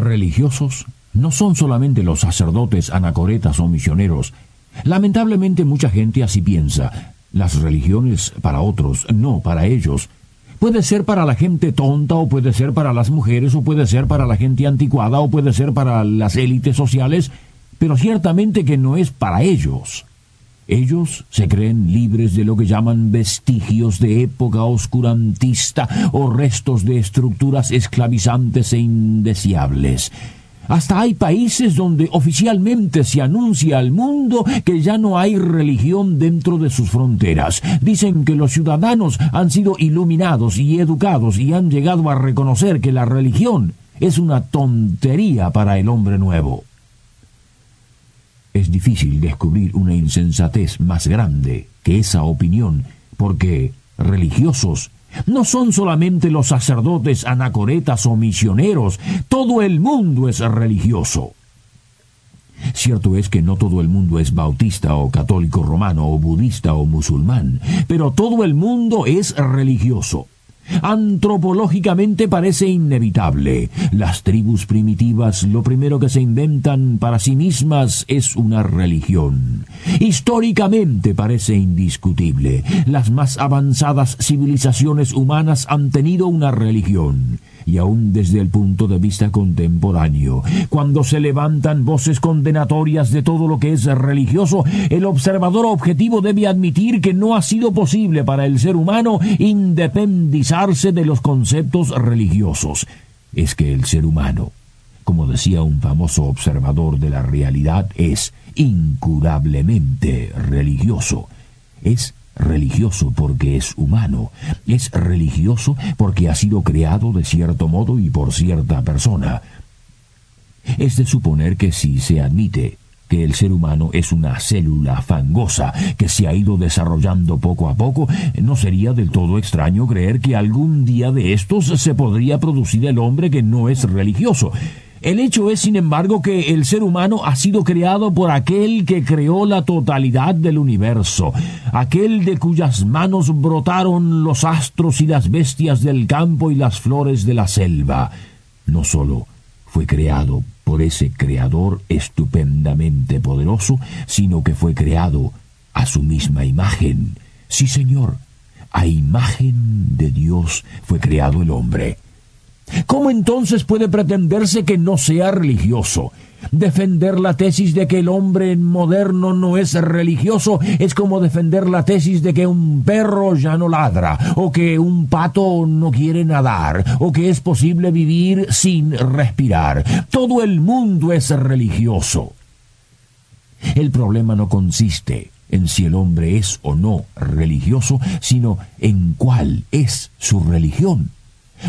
Religiosos no son solamente los sacerdotes, anacoretas o misioneros. Lamentablemente mucha gente así piensa. Las religiones para otros, no para ellos. Puede ser para la gente tonta o puede ser para las mujeres o puede ser para la gente anticuada o puede ser para las élites sociales, pero ciertamente que no es para ellos. Ellos se creen libres de lo que llaman vestigios de época oscurantista o restos de estructuras esclavizantes e indeseables. Hasta hay países donde oficialmente se anuncia al mundo que ya no hay religión dentro de sus fronteras. Dicen que los ciudadanos han sido iluminados y educados y han llegado a reconocer que la religión es una tontería para el hombre nuevo. Es difícil descubrir una insensatez más grande que esa opinión, porque religiosos no son solamente los sacerdotes anacoretas o misioneros, todo el mundo es religioso. Cierto es que no todo el mundo es bautista o católico romano o budista o musulmán, pero todo el mundo es religioso. Antropológicamente parece inevitable. Las tribus primitivas lo primero que se inventan para sí mismas es una religión. Históricamente parece indiscutible. Las más avanzadas civilizaciones humanas han tenido una religión y aún desde el punto de vista contemporáneo. Cuando se levantan voces condenatorias de todo lo que es religioso, el observador objetivo debe admitir que no ha sido posible para el ser humano independizarse de los conceptos religiosos. Es que el ser humano, como decía un famoso observador de la realidad, es incurablemente religioso. Es religioso porque es humano, es religioso porque ha sido creado de cierto modo y por cierta persona. Es de suponer que si se admite que el ser humano es una célula fangosa que se ha ido desarrollando poco a poco, no sería del todo extraño creer que algún día de estos se podría producir el hombre que no es religioso. El hecho es, sin embargo, que el ser humano ha sido creado por aquel que creó la totalidad del universo, aquel de cuyas manos brotaron los astros y las bestias del campo y las flores de la selva. No sólo fue creado por ese creador estupendamente poderoso, sino que fue creado a su misma imagen. Sí, Señor, a imagen de Dios fue creado el hombre. ¿Cómo entonces puede pretenderse que no sea religioso? Defender la tesis de que el hombre moderno no es religioso es como defender la tesis de que un perro ya no ladra, o que un pato no quiere nadar, o que es posible vivir sin respirar. Todo el mundo es religioso. El problema no consiste en si el hombre es o no religioso, sino en cuál es su religión.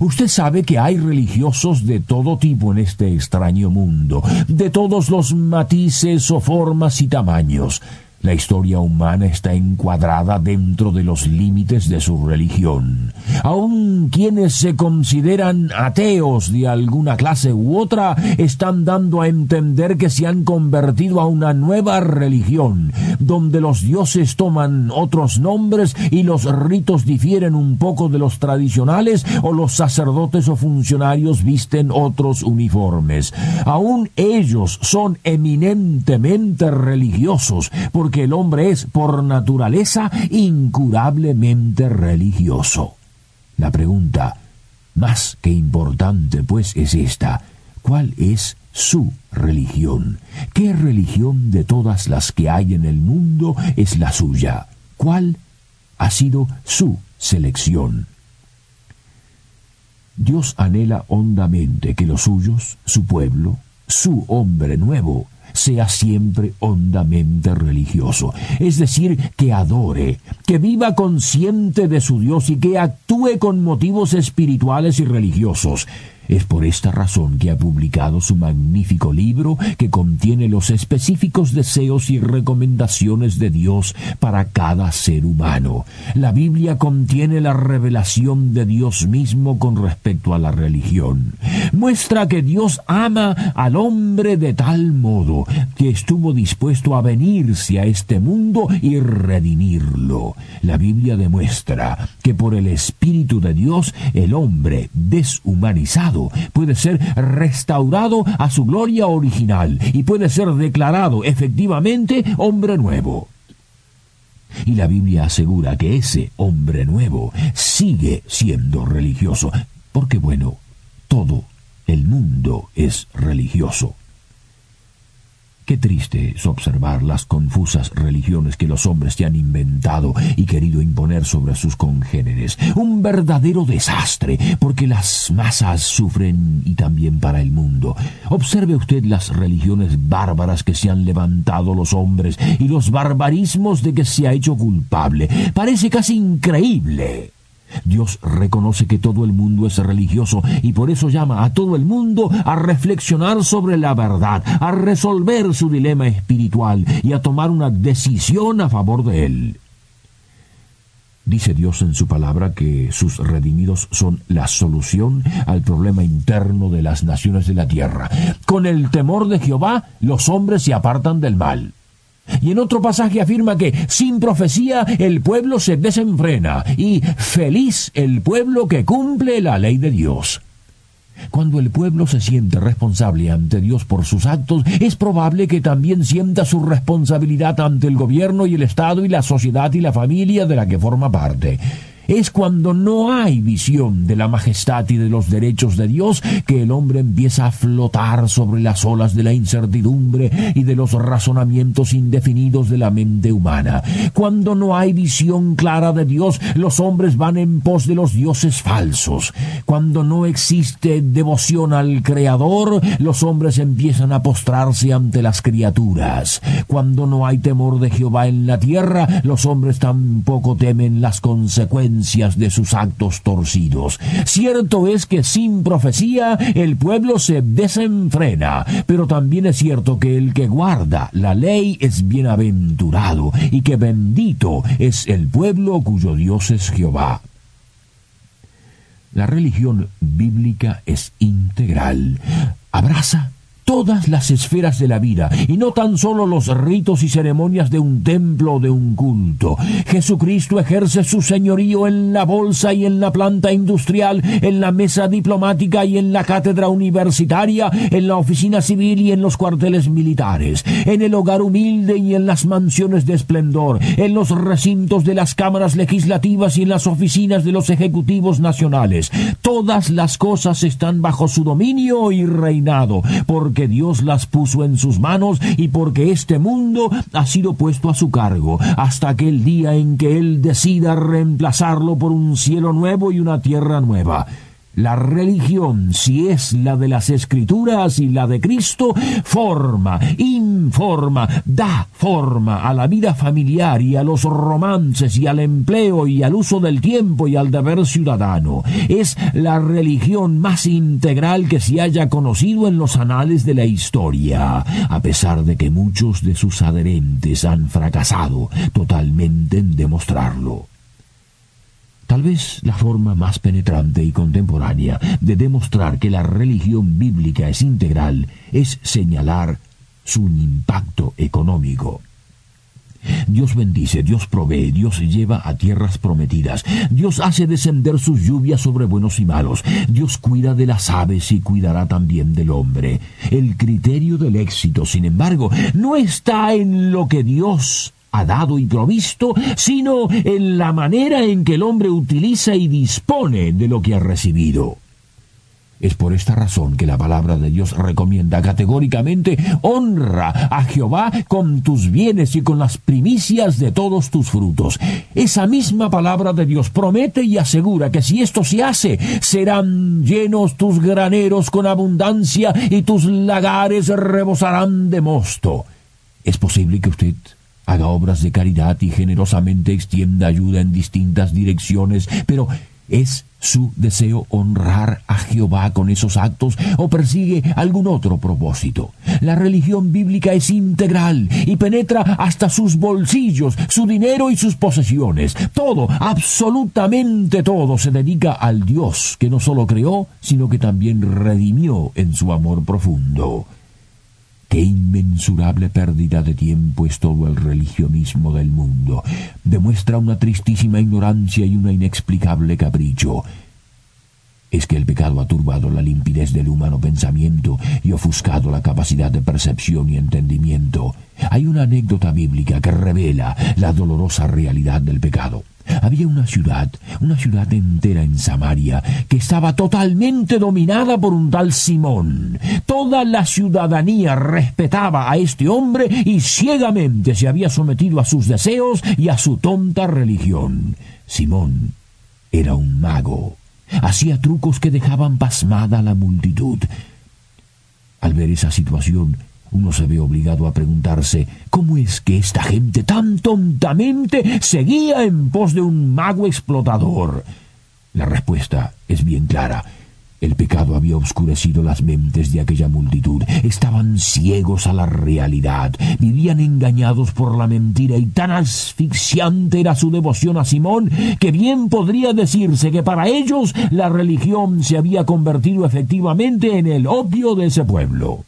Usted sabe que hay religiosos de todo tipo en este extraño mundo, de todos los matices o formas y tamaños. La historia humana está encuadrada dentro de los límites de su religión. Aun quienes se consideran ateos de alguna clase u otra están dando a entender que se han convertido a una nueva religión, donde los dioses toman otros nombres y los ritos difieren un poco de los tradicionales o los sacerdotes o funcionarios visten otros uniformes. Aun ellos son eminentemente religiosos porque que el hombre es por naturaleza incurablemente religioso. La pregunta más que importante, pues, es esta. ¿Cuál es su religión? ¿Qué religión de todas las que hay en el mundo es la suya? ¿Cuál ha sido su selección? Dios anhela hondamente que los suyos, su pueblo, su hombre nuevo, sea siempre hondamente religioso, es decir, que adore, que viva consciente de su Dios y que actúe con motivos espirituales y religiosos. Es por esta razón que ha publicado su magnífico libro que contiene los específicos deseos y recomendaciones de Dios para cada ser humano. La Biblia contiene la revelación de Dios mismo con respecto a la religión. Muestra que Dios ama al hombre de tal modo que estuvo dispuesto a venirse a este mundo y redimirlo. La Biblia demuestra que por el Espíritu de Dios el hombre deshumanizado puede ser restaurado a su gloria original y puede ser declarado efectivamente hombre nuevo. Y la Biblia asegura que ese hombre nuevo sigue siendo religioso, porque bueno, todo el mundo es religioso. Qué triste es observar las confusas religiones que los hombres se han inventado y querido imponer sobre sus congéneres. Un verdadero desastre, porque las masas sufren y también para el mundo. Observe usted las religiones bárbaras que se han levantado los hombres y los barbarismos de que se ha hecho culpable. Parece casi increíble. Dios reconoce que todo el mundo es religioso y por eso llama a todo el mundo a reflexionar sobre la verdad, a resolver su dilema espiritual y a tomar una decisión a favor de él. Dice Dios en su palabra que sus redimidos son la solución al problema interno de las naciones de la tierra. Con el temor de Jehová los hombres se apartan del mal. Y en otro pasaje afirma que sin profecía el pueblo se desenfrena y feliz el pueblo que cumple la ley de Dios. Cuando el pueblo se siente responsable ante Dios por sus actos, es probable que también sienta su responsabilidad ante el gobierno y el Estado y la sociedad y la familia de la que forma parte. Es cuando no hay visión de la majestad y de los derechos de Dios que el hombre empieza a flotar sobre las olas de la incertidumbre y de los razonamientos indefinidos de la mente humana. Cuando no hay visión clara de Dios, los hombres van en pos de los dioses falsos. Cuando no existe devoción al Creador, los hombres empiezan a postrarse ante las criaturas. Cuando no hay temor de Jehová en la tierra, los hombres tampoco temen las consecuencias de sus actos torcidos. Cierto es que sin profecía el pueblo se desenfrena, pero también es cierto que el que guarda la ley es bienaventurado y que bendito es el pueblo cuyo Dios es Jehová. La religión bíblica es integral. Abraza todas las esferas de la vida y no tan solo los ritos y ceremonias de un templo o de un culto. Jesucristo ejerce su señorío en la bolsa y en la planta industrial, en la mesa diplomática y en la cátedra universitaria, en la oficina civil y en los cuarteles militares, en el hogar humilde y en las mansiones de esplendor, en los recintos de las cámaras legislativas y en las oficinas de los ejecutivos nacionales. Todas las cosas están bajo su dominio y reinado, Dios las puso en sus manos y porque este mundo ha sido puesto a su cargo, hasta aquel día en que Él decida reemplazarlo por un cielo nuevo y una tierra nueva. La religión, si es la de las escrituras y la de Cristo, forma, informa, da forma a la vida familiar y a los romances y al empleo y al uso del tiempo y al deber ciudadano. Es la religión más integral que se haya conocido en los anales de la historia, a pesar de que muchos de sus adherentes han fracasado totalmente en demostrarlo. Tal vez la forma más penetrante y contemporánea de demostrar que la religión bíblica es integral es señalar su impacto económico. Dios bendice, Dios provee, Dios lleva a tierras prometidas, Dios hace descender sus lluvias sobre buenos y malos, Dios cuida de las aves y cuidará también del hombre. El criterio del éxito, sin embargo, no está en lo que Dios ha dado y provisto, sino en la manera en que el hombre utiliza y dispone de lo que ha recibido. Es por esta razón que la palabra de Dios recomienda categóricamente honra a Jehová con tus bienes y con las primicias de todos tus frutos. Esa misma palabra de Dios promete y asegura que si esto se hace, serán llenos tus graneros con abundancia y tus lagares rebosarán de mosto. Es posible que usted haga obras de caridad y generosamente extienda ayuda en distintas direcciones, pero ¿Es su deseo honrar a Jehová con esos actos o persigue algún otro propósito? La religión bíblica es integral y penetra hasta sus bolsillos, su dinero y sus posesiones. Todo, absolutamente todo, se dedica al Dios que no solo creó, sino que también redimió en su amor profundo. Qué inmensurable pérdida de tiempo es todo el religionismo del mundo. Demuestra una tristísima ignorancia y un inexplicable capricho. Es que el pecado ha turbado la limpidez del humano pensamiento y ofuscado la capacidad de percepción y entendimiento. Hay una anécdota bíblica que revela la dolorosa realidad del pecado. Había una ciudad, una ciudad entera en Samaria, que estaba totalmente dominada por un tal Simón. Toda la ciudadanía respetaba a este hombre y ciegamente se había sometido a sus deseos y a su tonta religión. Simón era un mago. Hacía trucos que dejaban pasmada a la multitud. Al ver esa situación, uno se ve obligado a preguntarse cómo es que esta gente tan tontamente seguía en pos de un mago explotador. La respuesta es bien clara. El pecado había oscurecido las mentes de aquella multitud. Estaban ciegos a la realidad. Vivían engañados por la mentira y tan asfixiante era su devoción a Simón que bien podría decirse que para ellos la religión se había convertido efectivamente en el opio de ese pueblo.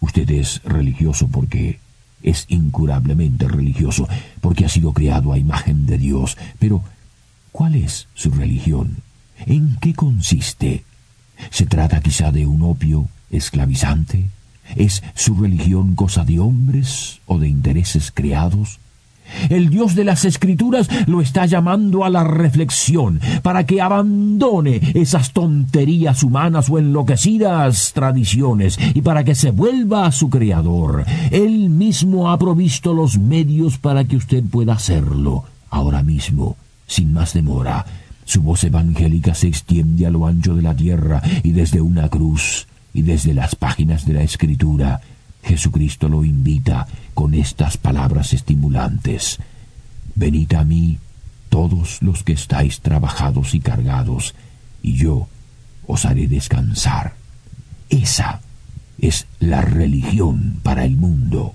Usted es religioso porque es incurablemente religioso, porque ha sido creado a imagen de Dios. Pero, ¿cuál es su religión? ¿En qué consiste? ¿Se trata quizá de un opio esclavizante? ¿Es su religión cosa de hombres o de intereses creados? El Dios de las Escrituras lo está llamando a la reflexión para que abandone esas tonterías humanas o enloquecidas tradiciones y para que se vuelva a su Creador. Él mismo ha provisto los medios para que usted pueda hacerlo ahora mismo, sin más demora. Su voz evangélica se extiende a lo ancho de la tierra y desde una cruz y desde las páginas de la Escritura Jesucristo lo invita con estas palabras estimulantes. Venid a mí todos los que estáis trabajados y cargados, y yo os haré descansar. Esa es la religión para el mundo.